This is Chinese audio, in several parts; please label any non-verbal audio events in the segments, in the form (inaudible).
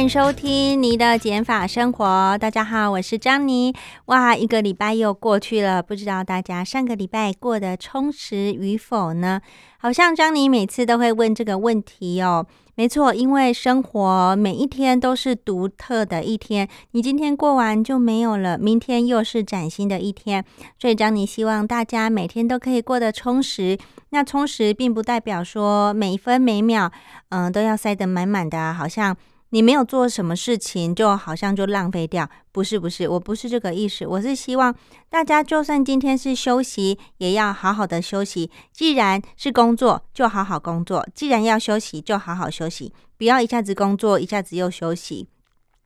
欢迎收听你的减法生活。大家好，我是张妮。哇，一个礼拜又过去了，不知道大家上个礼拜过得充实与否呢？好像张妮每次都会问这个问题哦。没错，因为生活每一天都是独特的一天，你今天过完就没有了，明天又是崭新的一天。所以张妮希望大家每天都可以过得充实。那充实并不代表说每一分每秒，嗯，都要塞得满满的，好像。你没有做什么事情，就好像就浪费掉？不是，不是，我不是这个意思。我是希望大家，就算今天是休息，也要好好的休息。既然是工作，就好好工作；既然要休息，就好好休息，不要一下子工作，一下子又休息。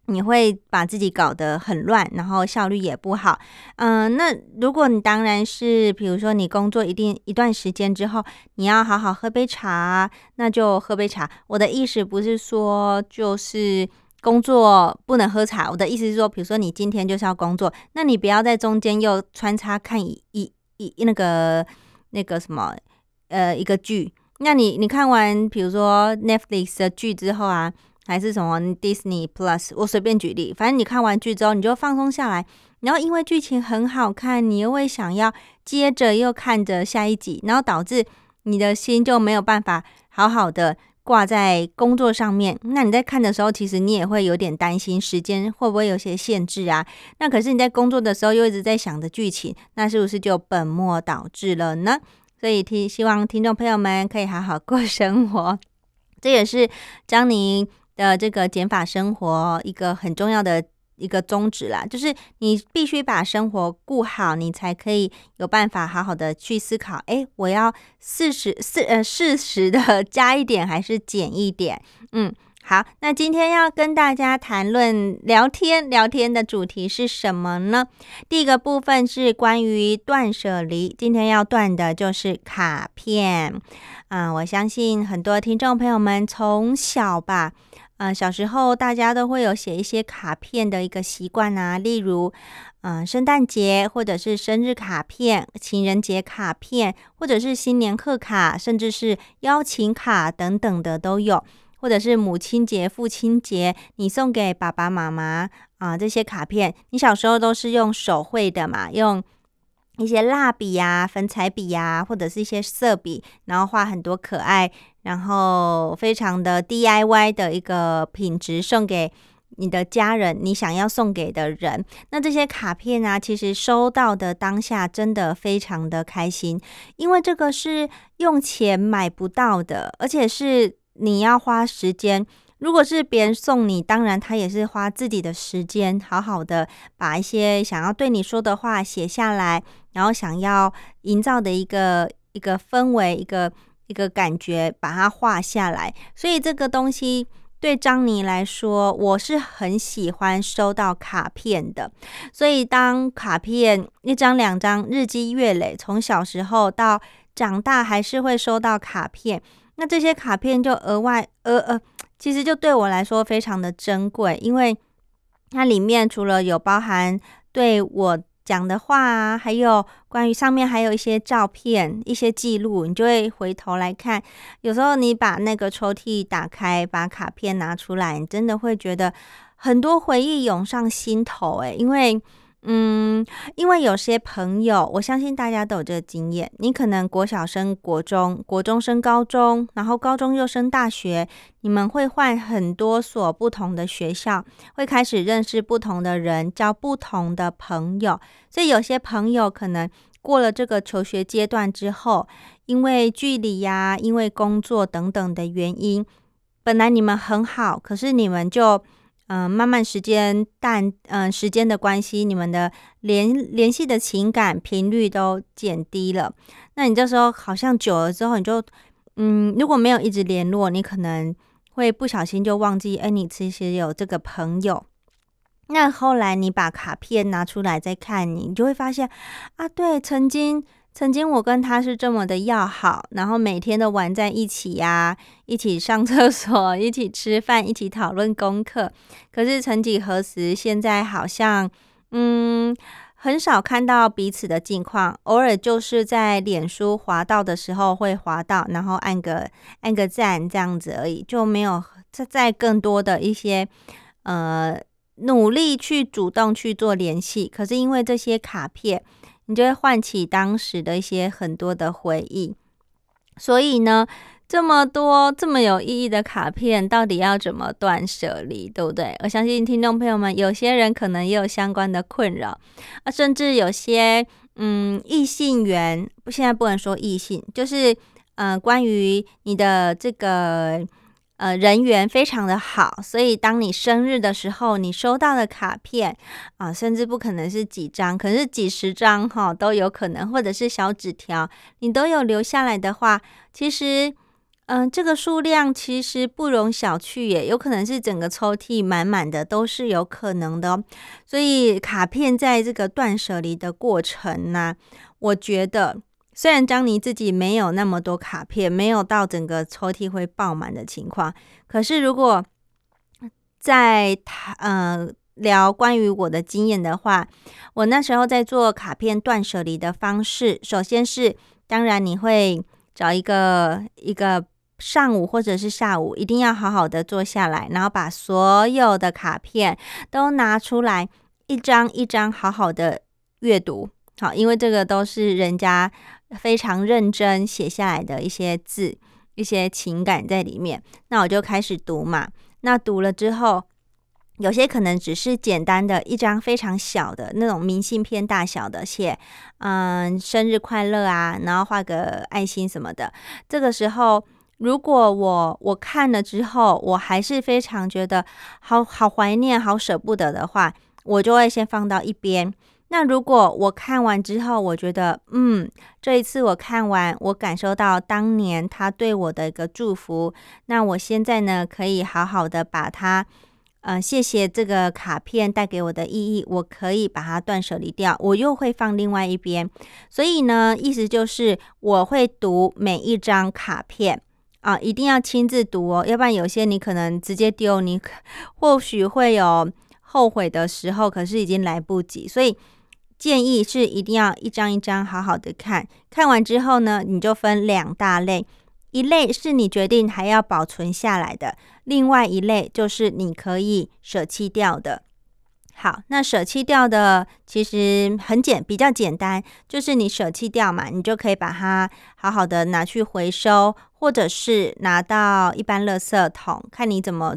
你会把自己搞得很乱，然后效率也不好。嗯，那如果你当然是，比如说你工作一定一段时间之后，你要好好喝杯茶，那就喝杯茶。我的意思不是说就是工作不能喝茶，我的意思是说，比如说你今天就是要工作，那你不要在中间又穿插看一一一那个那个什么呃一个剧。那你你看完比如说 Netflix 的剧之后啊。还是什么 Disney Plus，我随便举例，反正你看完剧之后，你就放松下来，然后因为剧情很好看，你又会想要接着又看着下一集，然后导致你的心就没有办法好好的挂在工作上面。那你在看的时候，其实你也会有点担心时间会不会有些限制啊？那可是你在工作的时候又一直在想着剧情，那是不是就本末倒置了呢？所以听希望听众朋友们可以好好过生活，这也是张宁。的这个减法生活一个很重要的一个宗旨啦，就是你必须把生活顾好，你才可以有办法好好的去思考。哎，我要适时适呃适时的加一点还是减一点？嗯，好，那今天要跟大家谈论聊天聊天的主题是什么呢？第一个部分是关于断舍离，今天要断的就是卡片。嗯，我相信很多听众朋友们从小吧。嗯，小时候大家都会有写一些卡片的一个习惯啊，例如，嗯，圣诞节或者是生日卡片、情人节卡片，或者是新年贺卡，甚至是邀请卡等等的都有，或者是母亲节、父亲节，你送给爸爸妈妈啊这些卡片，你小时候都是用手绘的嘛，用。一些蜡笔呀、粉彩笔呀，或者是一些色笔，然后画很多可爱，然后非常的 DIY 的一个品质，送给你的家人，你想要送给的人。那这些卡片啊，其实收到的当下真的非常的开心，因为这个是用钱买不到的，而且是你要花时间。如果是别人送你，当然他也是花自己的时间，好好的把一些想要对你说的话写下来，然后想要营造的一个一个氛围，一个一个感觉，把它画下来。所以这个东西对张妮来说，我是很喜欢收到卡片的。所以当卡片一张两张，日积月累，从小时候到长大，还是会收到卡片。那这些卡片就额外呃呃。其实就对我来说非常的珍贵，因为它里面除了有包含对我讲的话啊，还有关于上面还有一些照片、一些记录，你就会回头来看。有时候你把那个抽屉打开，把卡片拿出来，你真的会觉得很多回忆涌上心头。诶，因为。嗯，因为有些朋友，我相信大家都有这个经验。你可能国小升国中，国中升高中，然后高中又升大学，你们会换很多所不同的学校，会开始认识不同的人，交不同的朋友。所以有些朋友可能过了这个求学阶段之后，因为距离呀，因为工作等等的原因，本来你们很好，可是你们就。嗯，慢慢时间淡，嗯，时间的关系，你们的联联系的情感频率都减低了。那你这时候好像久了之后，你就，嗯，如果没有一直联络，你可能会不小心就忘记，哎，你其实有这个朋友。那后来你把卡片拿出来再看你，你就会发现，啊，对，曾经曾经我跟他是这么的要好，然后每天都玩在一起呀，一起上厕所，一起吃饭，一起讨论功课。可是曾几何时，现在好像，嗯，很少看到彼此的近况，偶尔就是在脸书滑到的时候会滑到，然后按个按个赞这样子而已，就没有再再更多的一些，呃。努力去主动去做联系，可是因为这些卡片，你就会唤起当时的一些很多的回忆。所以呢，这么多这么有意义的卡片，到底要怎么断舍离，对不对？我相信听众朋友们，有些人可能也有相关的困扰啊，甚至有些嗯异性缘，不现在不能说异性，就是嗯关于你的这个。呃，人缘非常的好，所以当你生日的时候，你收到的卡片啊，甚至不可能是几张，可是几十张哈都有可能，或者是小纸条，你都有留下来的话，其实，嗯，这个数量其实不容小觑耶，有可能是整个抽屉满满的都是有可能的。所以卡片在这个断舍离的过程呢，我觉得。虽然张妮自己没有那么多卡片，没有到整个抽屉会爆满的情况，可是如果在他呃聊关于我的经验的话，我那时候在做卡片断舍离的方式，首先是当然你会找一个一个上午或者是下午，一定要好好的坐下来，然后把所有的卡片都拿出来，一张一张好好的阅读，好，因为这个都是人家。非常认真写下来的一些字，一些情感在里面。那我就开始读嘛。那读了之后，有些可能只是简单的一张非常小的那种明信片大小的，写嗯生日快乐啊，然后画个爱心什么的。这个时候，如果我我看了之后，我还是非常觉得好好怀念、好舍不得的话，我就会先放到一边。那如果我看完之后，我觉得，嗯，这一次我看完，我感受到当年他对我的一个祝福，那我现在呢，可以好好的把它，呃，谢谢这个卡片带给我的意义，我可以把它断舍离掉，我又会放另外一边。所以呢，意思就是我会读每一张卡片啊，一定要亲自读哦，要不然有些你可能直接丢，你或许会有后悔的时候，可是已经来不及，所以。建议是一定要一张一张好好的看，看完之后呢，你就分两大类，一类是你决定还要保存下来的，另外一类就是你可以舍弃掉的。好，那舍弃掉的其实很简，比较简单，就是你舍弃掉嘛，你就可以把它好好的拿去回收，或者是拿到一般垃圾桶，看你怎么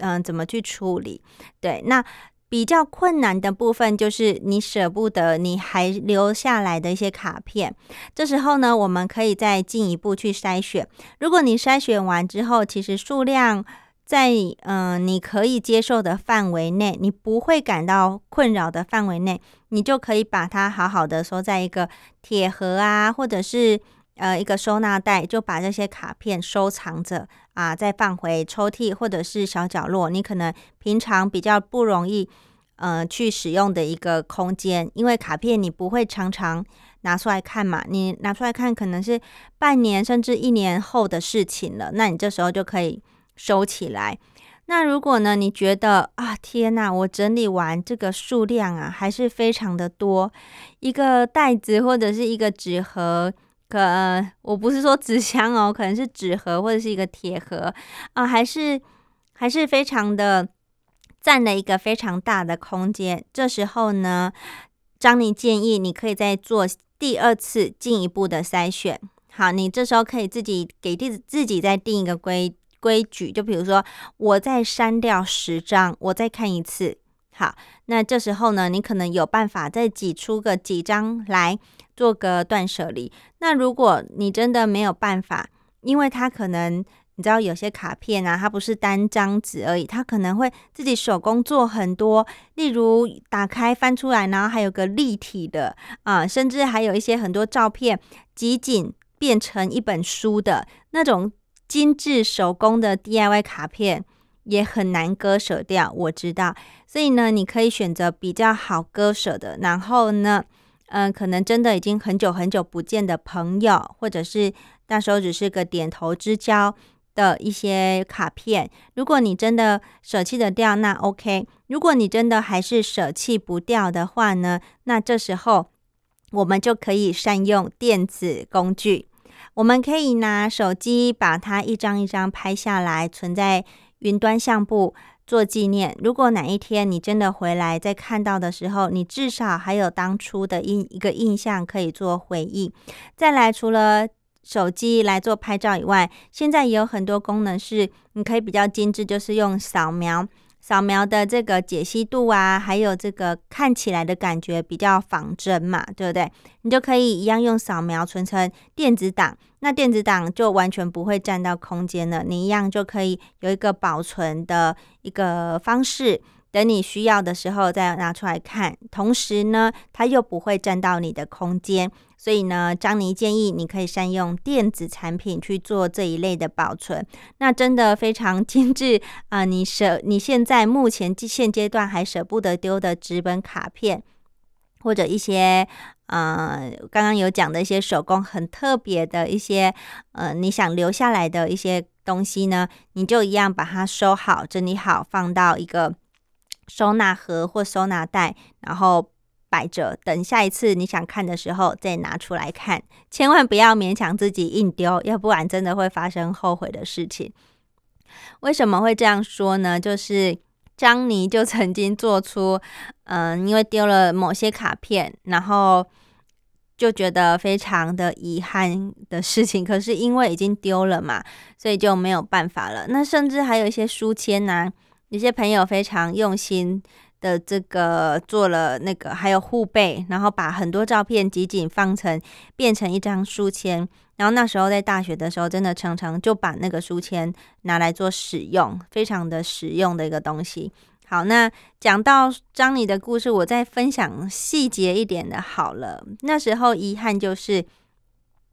嗯怎么去处理。对，那。比较困难的部分就是你舍不得，你还留下来的一些卡片。这时候呢，我们可以再进一步去筛选。如果你筛选完之后，其实数量在嗯你可以接受的范围内，你不会感到困扰的范围内，你就可以把它好好的收在一个铁盒啊，或者是呃一个收纳袋，就把这些卡片收藏着啊，再放回抽屉或者是小角落。你可能平常比较不容易。呃，去使用的一个空间，因为卡片你不会常常拿出来看嘛，你拿出来看可能是半年甚至一年后的事情了，那你这时候就可以收起来。那如果呢，你觉得啊，天呐，我整理完这个数量啊，还是非常的多，一个袋子或者是一个纸盒，可我不是说纸箱哦，可能是纸盒或者是一个铁盒啊，还是还是非常的。占了一个非常大的空间。这时候呢，张妮建议你可以再做第二次进一步的筛选。好，你这时候可以自己给自自己再定一个规规矩，就比如说，我再删掉十张，我再看一次。好，那这时候呢，你可能有办法再挤出个几张来做个断舍离。那如果你真的没有办法，因为它可能。你知道有些卡片啊，它不是单张纸而已，它可能会自己手工做很多，例如打开翻出来，然后还有个立体的啊，甚至还有一些很多照片集锦变成一本书的那种精致手工的 DIY 卡片也很难割舍掉，我知道。所以呢，你可以选择比较好割舍的，然后呢，嗯，可能真的已经很久很久不见的朋友，或者是那时候只是个点头之交的一些卡片。如果你真的舍弃得掉，那 OK。如果你真的还是舍弃不掉的话呢，那这时候我们就可以善用电子工具。我们可以拿手机把它一张一张拍下来，存在云端相簿做纪念。如果哪一天你真的回来再看到的时候，你至少还有当初的印一个印象可以做回忆。再来，除了手机来做拍照以外，现在也有很多功能是你可以比较精致，就是用扫描。扫描的这个解析度啊，还有这个看起来的感觉比较仿真嘛，对不对？你就可以一样用扫描存成电子档，那电子档就完全不会占到空间了。你一样就可以有一个保存的一个方式。等你需要的时候再拿出来看，同时呢，它又不会占到你的空间，所以呢，张妮建议你可以善用电子产品去做这一类的保存，那真的非常精致啊！你舍你现在目前现阶段还舍不得丢的纸本卡片，或者一些呃刚刚有讲的一些手工很特别的一些呃你想留下来的一些东西呢，你就一样把它收好、整理好，放到一个。收纳盒或收纳袋，然后摆着，等下一次你想看的时候再拿出来看。千万不要勉强自己硬丢，要不然真的会发生后悔的事情。为什么会这样说呢？就是张妮就曾经做出，嗯，因为丢了某些卡片，然后就觉得非常的遗憾的事情。可是因为已经丢了嘛，所以就没有办法了。那甚至还有一些书签呢。有些朋友非常用心的这个做了那个，还有护背，然后把很多照片集锦放成变成一张书签。然后那时候在大学的时候，真的常常就把那个书签拿来做使用，非常的实用的一个东西。好，那讲到张妮的故事，我再分享细节一点的。好了，那时候遗憾就是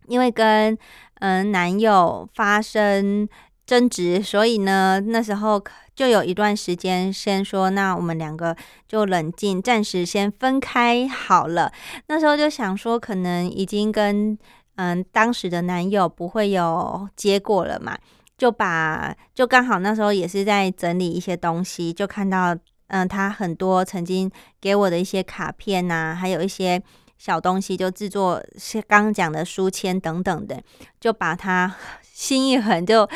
因为跟嗯男友发生争执，所以呢那时候。就有一段时间，先说那我们两个就冷静，暂时先分开好了。那时候就想说，可能已经跟嗯当时的男友不会有结果了嘛，就把就刚好那时候也是在整理一些东西，就看到嗯他很多曾经给我的一些卡片呐，还有一些小东西，就制作是刚刚讲的书签等等的，就把他 (laughs) 心一横，就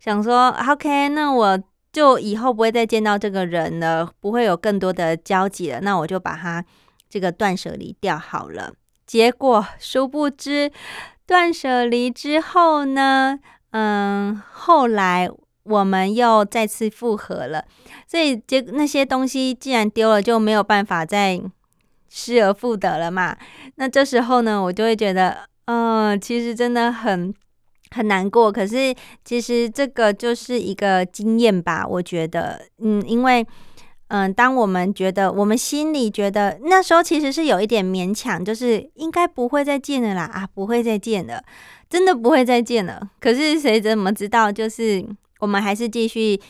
想说 OK，那我。就以后不会再见到这个人了，不会有更多的交集了。那我就把他这个断舍离掉好了。结果殊不知，断舍离之后呢，嗯，后来我们又再次复合了。所以结那些东西既然丢了，就没有办法再失而复得了嘛。那这时候呢，我就会觉得，嗯，其实真的很。很难过，可是其实这个就是一个经验吧。我觉得，嗯，因为，嗯，当我们觉得我们心里觉得那时候其实是有一点勉强，就是应该不会再见了啦，啊，不会再见了，真的不会再见了。可是谁怎么知道？就是我们还是继续，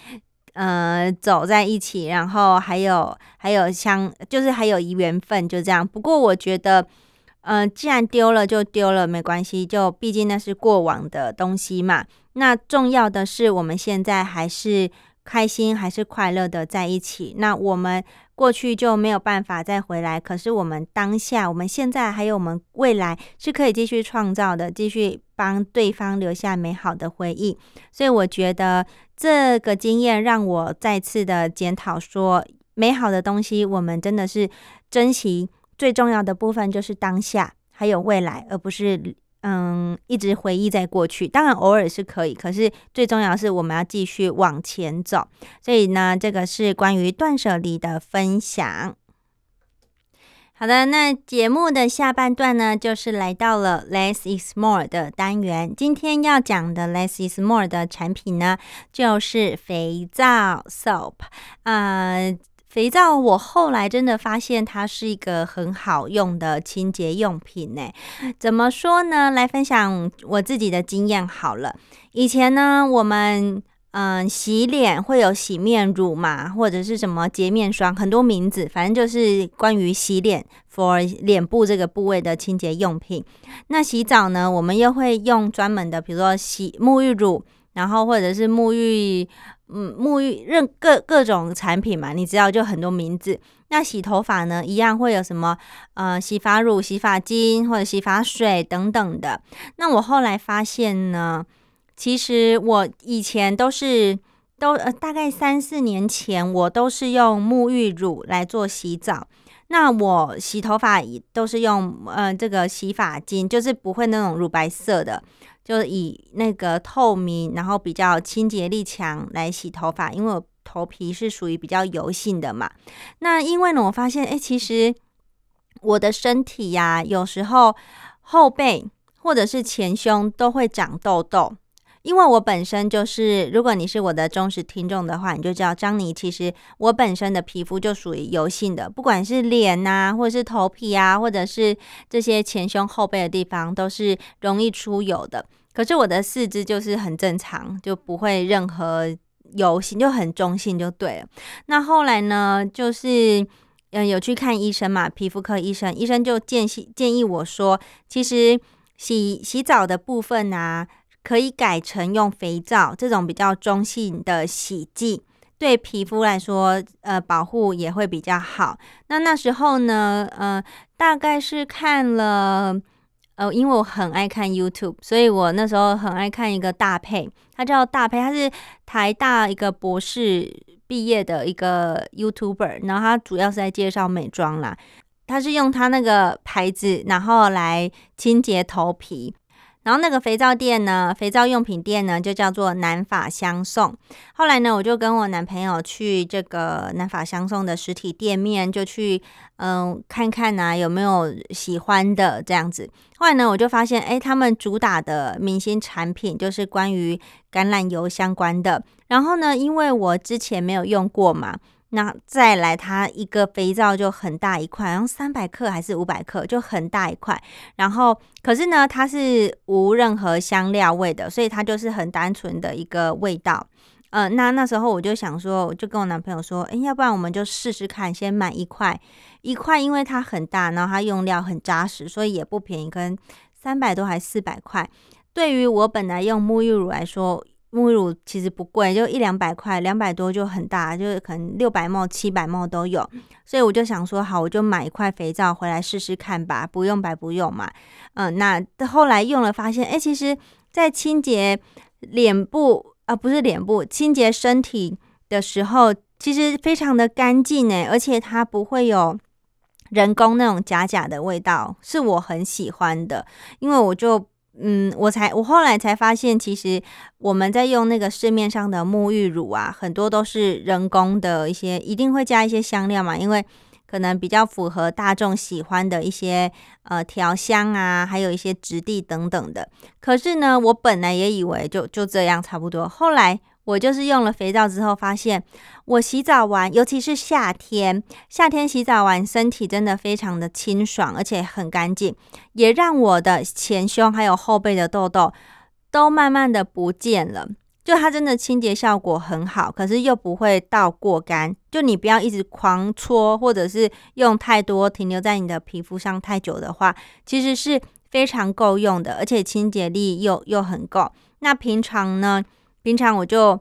呃，走在一起，然后还有还有相，就是还有缘分，就这样。不过我觉得。嗯，既然丢了就丢了，没关系，就毕竟那是过往的东西嘛。那重要的是，我们现在还是开心，还是快乐的在一起。那我们过去就没有办法再回来，可是我们当下，我们现在还有我们未来是可以继续创造的，继续帮对方留下美好的回忆。所以我觉得这个经验让我再次的检讨，说美好的东西，我们真的是珍惜。最重要的部分就是当下还有未来，而不是嗯一直回忆在过去。当然偶尔是可以，可是最重要是我们要继续往前走。所以呢，这个是关于断舍离的分享。好的，那节目的下半段呢，就是来到了 less is more 的单元。今天要讲的 less is more 的产品呢，就是肥皂 soap 啊。肥皂我后来真的发现它是一个很好用的清洁用品呢。怎么说呢？来分享我自己的经验好了。以前呢，我们嗯洗脸会有洗面乳嘛，或者是什么洁面霜，很多名字，反正就是关于洗脸 for 脸部这个部位的清洁用品。那洗澡呢，我们又会用专门的，比如说洗沐浴乳，然后或者是沐浴。嗯，沐浴任各各种产品嘛，你知道就很多名字。那洗头发呢，一样会有什么呃洗发乳、洗发精或者洗发水等等的。那我后来发现呢，其实我以前都是都呃大概三四年前，我都是用沐浴乳来做洗澡。那我洗头发都是用呃这个洗发精，就是不会那种乳白色的。就以那个透明，然后比较清洁力强来洗头发，因为我头皮是属于比较油性的嘛。那因为呢，我发现，哎，其实我的身体呀，有时候后背或者是前胸都会长痘痘。因为我本身就是，如果你是我的忠实听众的话，你就知道张妮其实我本身的皮肤就属于油性的，不管是脸呐，或者是头皮啊，或者是这些前胸后背的地方，都是容易出油的。可是我的四肢就是很正常，就不会任何油性，就很中性就对了。那后来呢，就是嗯有去看医生嘛，皮肤科医生，医生就建议建议我说，其实洗洗澡的部分啊。可以改成用肥皂这种比较中性的洗剂，对皮肤来说，呃，保护也会比较好。那那时候呢，呃，大概是看了，呃，因为我很爱看 YouTube，所以我那时候很爱看一个大配，他叫大配，他是台大一个博士毕业的一个 YouTuber，然后他主要是在介绍美妆啦，他是用他那个牌子，然后来清洁头皮。然后那个肥皂店呢，肥皂用品店呢，就叫做南法相送。后来呢，我就跟我男朋友去这个南法相送的实体店面，就去嗯看看啊有没有喜欢的这样子。后来呢，我就发现，哎，他们主打的明星产品就是关于橄榄油相关的。然后呢，因为我之前没有用过嘛。那再来，它一个肥皂就很大一块，然后三百克还是五百克，就很大一块。然后，可是呢，它是无任何香料味的，所以它就是很单纯的一个味道。嗯，那那时候我就想说，我就跟我男朋友说，哎，要不然我们就试试看，先买一块一块，因为它很大，然后它用料很扎实，所以也不便宜，跟三百多还四百块。对于我本来用沐浴乳来说。沐浴乳其实不贵，就一两百块，两百多就很大，就是可能六百毛、七百毛都有。所以我就想说，好，我就买一块肥皂回来试试看吧，不用白不用嘛。嗯，那后来用了发现，哎，其实，在清洁脸部啊，不是脸部，清洁身体的时候，其实非常的干净哎，而且它不会有人工那种假假的味道，是我很喜欢的，因为我就。嗯，我才我后来才发现，其实我们在用那个市面上的沐浴乳啊，很多都是人工的一些，一定会加一些香料嘛，因为可能比较符合大众喜欢的一些呃调香啊，还有一些质地等等的。可是呢，我本来也以为就就这样差不多，后来。我就是用了肥皂之后，发现我洗澡完，尤其是夏天，夏天洗澡完，身体真的非常的清爽，而且很干净，也让我的前胸还有后背的痘痘都慢慢的不见了。就它真的清洁效果很好，可是又不会到过干。就你不要一直狂搓，或者是用太多停留在你的皮肤上太久的话，其实是非常够用的，而且清洁力又又很够。那平常呢？平常我就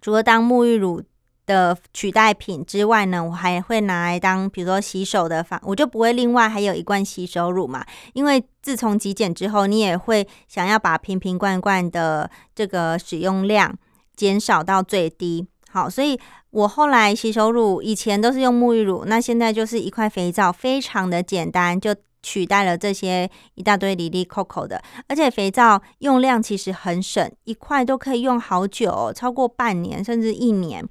除了当沐浴乳的取代品之外呢，我还会拿来当，比如说洗手的方，我就不会另外还有一罐洗手乳嘛。因为自从极简之后，你也会想要把瓶瓶罐罐的这个使用量减少到最低。好，所以我后来洗手乳以前都是用沐浴乳，那现在就是一块肥皂，非常的简单就。取代了这些一大堆里里扣扣的，而且肥皂用量其实很省，一块都可以用好久，超过半年甚至一年。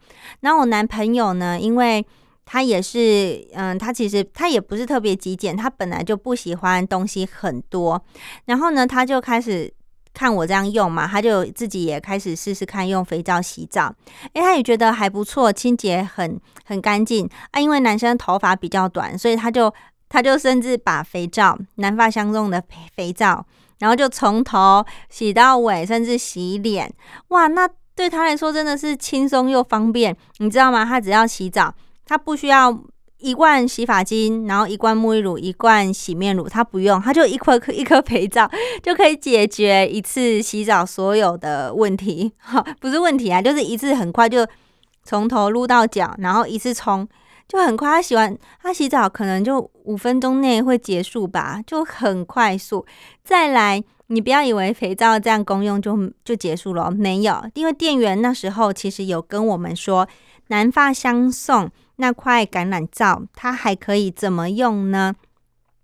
然后我男朋友呢，因为他也是，嗯，他其实他也不是特别极简，他本来就不喜欢东西很多，然后呢，他就开始看我这样用嘛，他就自己也开始试试看用肥皂洗澡，诶，他也觉得还不错，清洁很很干净啊。因为男生头发比较短，所以他就他就甚至把肥皂南发香中的肥皂，然后就从头洗到尾，甚至洗脸，哇，那对他来说真的是轻松又方便，你知道吗？他只要洗澡，他不需要。一罐洗发精，然后一罐沐浴乳，一罐洗面乳，他不用，他就一颗颗一颗肥皂就可以解决一次洗澡所有的问题。哈，(laughs) 不是问题啊，就是一次很快就从头撸到脚，然后一次冲就很快。他洗完他洗澡可能就五分钟内会结束吧，就很快速。再来，你不要以为肥皂这样公用就就结束了，没有，因为店员那时候其实有跟我们说，南发相送。那块橄榄皂，它还可以怎么用呢？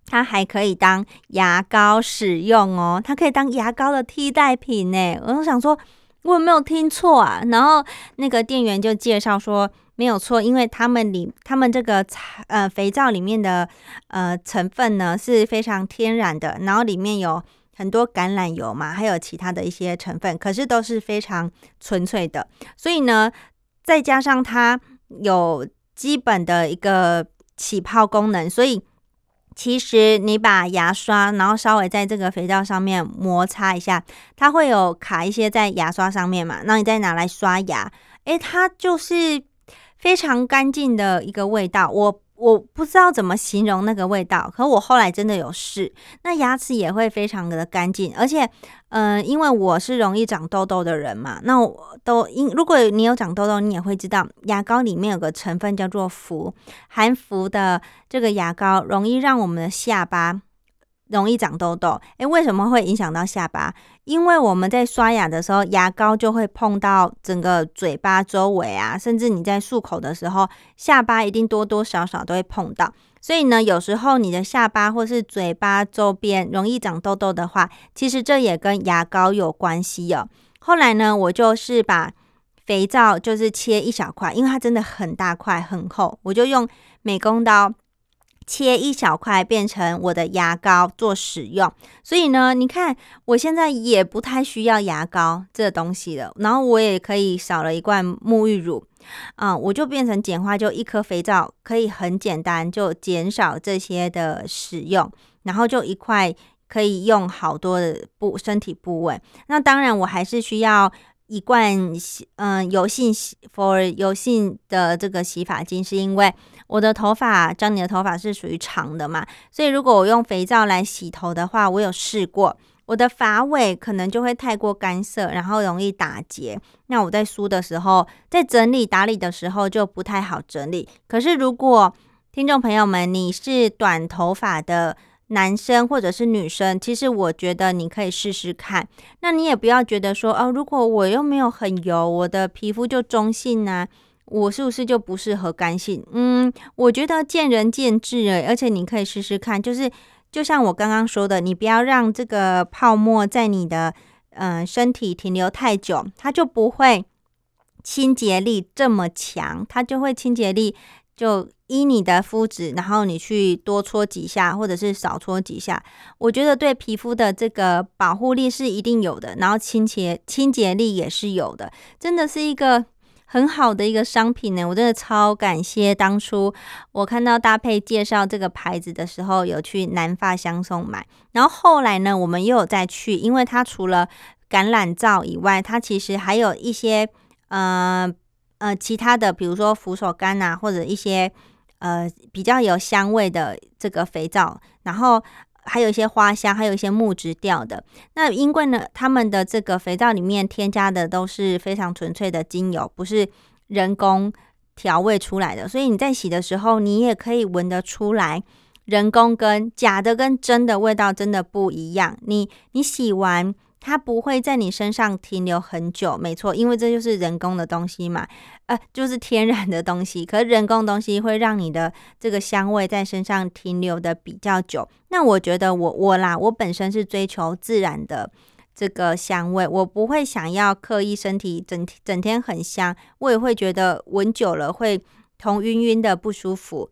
它还可以当牙膏使用哦，它可以当牙膏的替代品呢。我就想说，我有没有听错啊？然后那个店员就介绍说，没有错，因为他们里他们这个呃肥皂里面的呃成分呢是非常天然的，然后里面有很多橄榄油嘛，还有其他的一些成分，可是都是非常纯粹的。所以呢，再加上它有。基本的一个起泡功能，所以其实你把牙刷，然后稍微在这个肥皂上面摩擦一下，它会有卡一些在牙刷上面嘛，那你再拿来刷牙，诶，它就是非常干净的一个味道。我。我不知道怎么形容那个味道，可我后来真的有试，那牙齿也会非常的干净，而且，嗯，因为我是容易长痘痘的人嘛，那我都因如果你有长痘痘，你也会知道，牙膏里面有个成分叫做氟，含氟的这个牙膏容易让我们的下巴。容易长痘痘，诶，为什么会影响到下巴？因为我们在刷牙的时候，牙膏就会碰到整个嘴巴周围啊，甚至你在漱口的时候，下巴一定多多少少都会碰到。所以呢，有时候你的下巴或是嘴巴周边容易长痘痘的话，其实这也跟牙膏有关系哦。后来呢，我就是把肥皂就是切一小块，因为它真的很大块很厚，我就用美工刀。切一小块变成我的牙膏做使用，所以呢，你看我现在也不太需要牙膏这东西了，然后我也可以少了一罐沐浴乳，啊，我就变成简化，就一颗肥皂可以很简单就减少这些的使用，然后就一块可以用好多的部身体部位。那当然我还是需要一罐嗯油性洗 for 油性的这个洗发精，是因为。我的头发，张你的头发是属于长的嘛，所以如果我用肥皂来洗头的话，我有试过，我的发尾可能就会太过干涩，然后容易打结。那我在梳的时候，在整理打理的时候就不太好整理。可是如果听众朋友们你是短头发的男生或者是女生，其实我觉得你可以试试看。那你也不要觉得说，哦，如果我又没有很油，我的皮肤就中性呢。我是不是就不适合干性？嗯，我觉得见仁见智诶，而且你可以试试看，就是就像我刚刚说的，你不要让这个泡沫在你的嗯身体停留太久，它就不会清洁力这么强，它就会清洁力就依你的肤质，然后你去多搓几下或者是少搓几下，我觉得对皮肤的这个保护力是一定有的，然后清洁清洁力也是有的，真的是一个。很好的一个商品呢，我真的超感谢当初我看到搭配介绍这个牌子的时候，有去南发香颂买。然后后来呢，我们又有再去，因为它除了橄榄皂以外，它其实还有一些呃呃其他的，比如说扶手柑啊，或者一些呃比较有香味的这个肥皂，然后。还有一些花香，还有一些木质调的。那因为呢，他们的这个肥皂里面添加的都是非常纯粹的精油，不是人工调味出来的，所以你在洗的时候，你也可以闻得出来，人工跟假的跟真的味道真的不一样。你你洗完。它不会在你身上停留很久，没错，因为这就是人工的东西嘛，呃，就是天然的东西。可是人工东西会让你的这个香味在身上停留的比较久。那我觉得我我啦，我本身是追求自然的这个香味，我不会想要刻意身体整整天很香，我也会觉得闻久了会头晕晕的不舒服。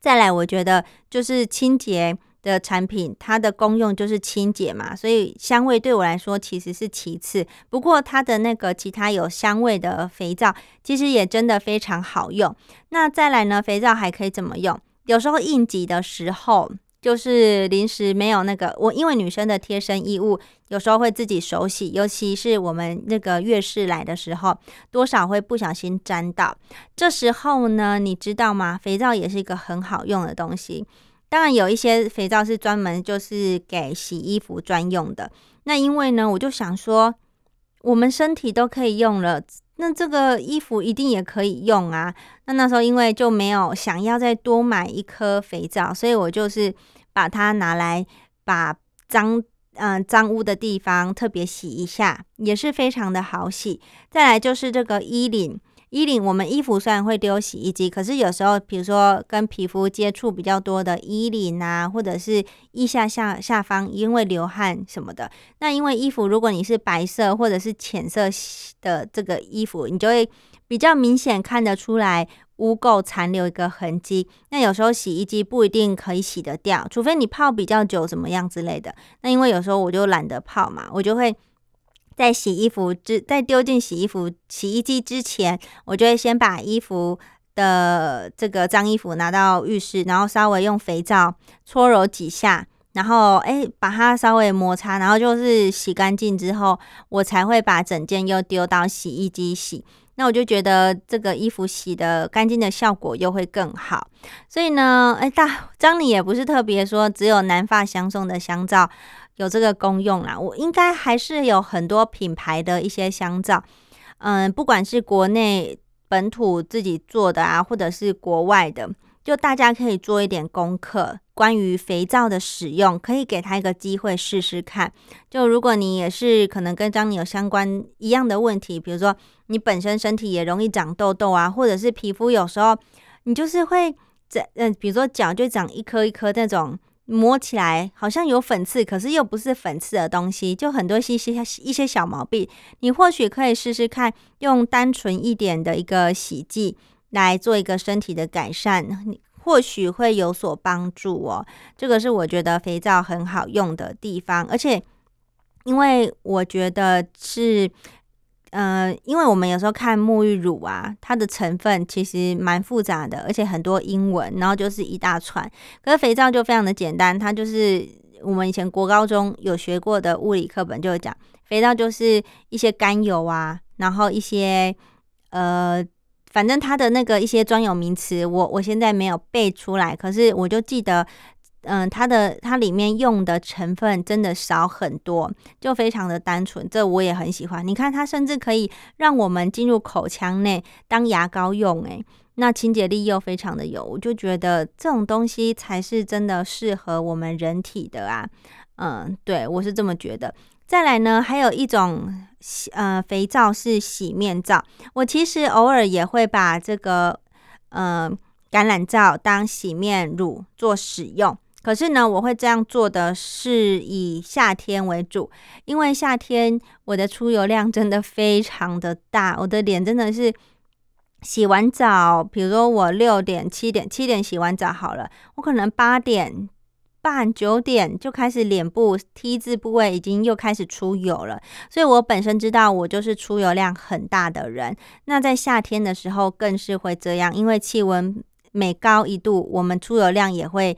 再来，我觉得就是清洁。的产品，它的功用就是清洁嘛，所以香味对我来说其实是其次。不过它的那个其他有香味的肥皂，其实也真的非常好用。那再来呢，肥皂还可以怎么用？有时候应急的时候。就是临时没有那个我，因为女生的贴身衣物有时候会自己手洗，尤其是我们那个月事来的时候，多少会不小心沾到。这时候呢，你知道吗？肥皂也是一个很好用的东西。当然有一些肥皂是专门就是给洗衣服专用的。那因为呢，我就想说，我们身体都可以用了，那这个衣服一定也可以用啊。那那时候因为就没有想要再多买一颗肥皂，所以我就是把它拿来把脏嗯脏污的地方特别洗一下，也是非常的好洗。再来就是这个衣领。衣领，我们衣服虽然会丢洗衣机，可是有时候，比如说跟皮肤接触比较多的衣领啊，或者是腋下下下方，因为流汗什么的，那因为衣服如果你是白色或者是浅色的这个衣服，你就会比较明显看得出来污垢残留一个痕迹。那有时候洗衣机不一定可以洗得掉，除非你泡比较久怎么样之类的。那因为有时候我就懒得泡嘛，我就会。在洗衣服之，在丢进洗衣服洗衣机之前，我就会先把衣服的这个脏衣服拿到浴室，然后稍微用肥皂搓揉几下，然后哎把它稍微摩擦，然后就是洗干净之后，我才会把整件又丢到洗衣机洗。那我就觉得这个衣服洗的干净的效果又会更好。所以呢，哎大张你也不是特别说只有南发香颂的香皂。有这个功用啦，我应该还是有很多品牌的一些香皂，嗯，不管是国内本土自己做的啊，或者是国外的，就大家可以做一点功课，关于肥皂的使用，可以给他一个机会试试看。就如果你也是可能跟张你有相关一样的问题，比如说你本身身体也容易长痘痘啊，或者是皮肤有时候你就是会在嗯，比如说脚就长一颗一颗那种。摸起来好像有粉刺，可是又不是粉刺的东西，就很多一些一些小毛病。你或许可以试试看，用单纯一点的一个洗剂来做一个身体的改善，或许会有所帮助哦。这个是我觉得肥皂很好用的地方，而且因为我觉得是。呃，因为我们有时候看沐浴乳啊，它的成分其实蛮复杂的，而且很多英文，然后就是一大串。可是肥皂就非常的简单，它就是我们以前国高中有学过的物理课本就会讲，肥皂就是一些甘油啊，然后一些呃，反正它的那个一些专有名词，我我现在没有背出来，可是我就记得。嗯，它的它里面用的成分真的少很多，就非常的单纯，这我也很喜欢。你看，它甚至可以让我们进入口腔内当牙膏用，诶，那清洁力又非常的有，我就觉得这种东西才是真的适合我们人体的啊。嗯，对我是这么觉得。再来呢，还有一种呃肥皂是洗面皂，我其实偶尔也会把这个呃橄榄皂当洗面乳做使用。可是呢，我会这样做的是以夏天为主，因为夏天我的出油量真的非常的大，我的脸真的是洗完澡，比如说我六点、七点、七点洗完澡好了，我可能八点半、九点就开始脸部 T 字部位已经又开始出油了，所以我本身知道我就是出油量很大的人，那在夏天的时候更是会这样，因为气温每高一度，我们出油量也会。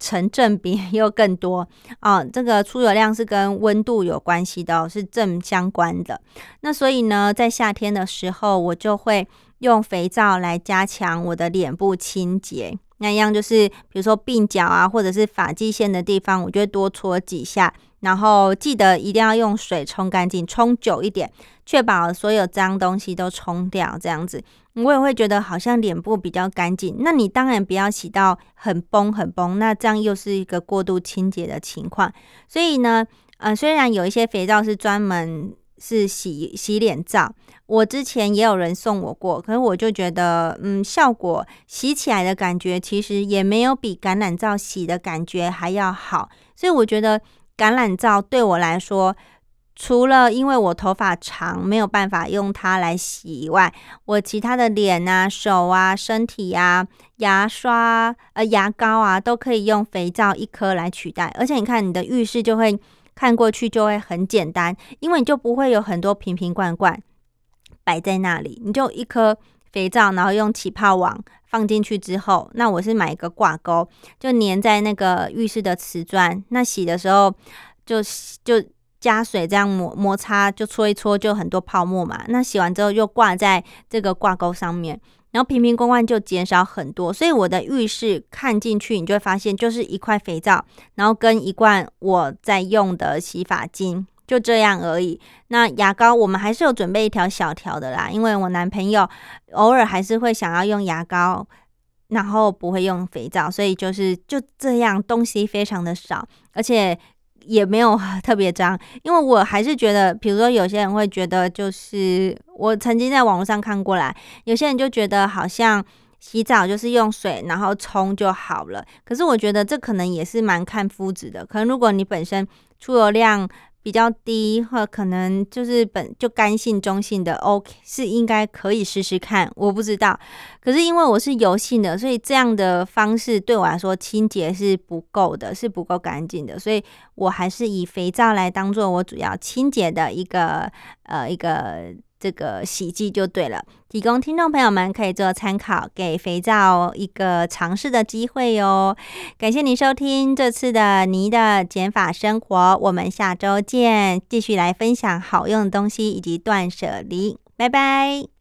成正比 (laughs) 又更多啊！这个出油量是跟温度有关系的，是正相关的。那所以呢，在夏天的时候，我就会用肥皂来加强我的脸部清洁。那一样就是，比如说鬓角啊，或者是发际线的地方，我就会多搓几下。然后记得一定要用水冲干净，冲久一点，确保所有脏东西都冲掉。这样子，我也会觉得好像脸部比较干净。那你当然不要洗到很崩很崩，那这样又是一个过度清洁的情况。所以呢，呃，虽然有一些肥皂是专门是洗洗脸皂，我之前也有人送我过，可是我就觉得，嗯，效果洗起来的感觉其实也没有比橄榄皂洗的感觉还要好。所以我觉得。橄榄皂对我来说，除了因为我头发长没有办法用它来洗以外，我其他的脸啊、手啊、身体啊、牙刷、呃牙膏啊，都可以用肥皂一颗来取代。而且你看，你的浴室就会看过去就会很简单，因为你就不会有很多瓶瓶罐罐摆在那里，你就一颗肥皂，然后用起泡网放进去之后，那我是买一个挂钩，就粘在那个浴室的瓷砖，那洗的时候就就。加水这样摩摩擦就搓一搓就很多泡沫嘛，那洗完之后又挂在这个挂钩上面，然后瓶瓶罐罐就减少很多。所以我的浴室看进去，你就会发现就是一块肥皂，然后跟一罐我在用的洗发精，就这样而已。那牙膏我们还是有准备一条小条的啦，因为我男朋友偶尔还是会想要用牙膏，然后不会用肥皂，所以就是就这样东西非常的少，而且。也没有特别脏，因为我还是觉得，比如说有些人会觉得，就是我曾经在网络上看过来，有些人就觉得好像洗澡就是用水然后冲就好了，可是我觉得这可能也是蛮看肤质的，可能如果你本身出油量。比较低，或可能就是本就干性中性的，OK 是应该可以试试看，我不知道。可是因为我是油性的，所以这样的方式对我来说清洁是不够的，是不够干净的，所以我还是以肥皂来当做我主要清洁的一个呃一个。这个洗剂就对了，提供听众朋友们可以做参考，给肥皂一个尝试的机会哟。感谢您收听这次的泥的减法生活，我们下周见，继续来分享好用的东西以及断舍离，拜拜。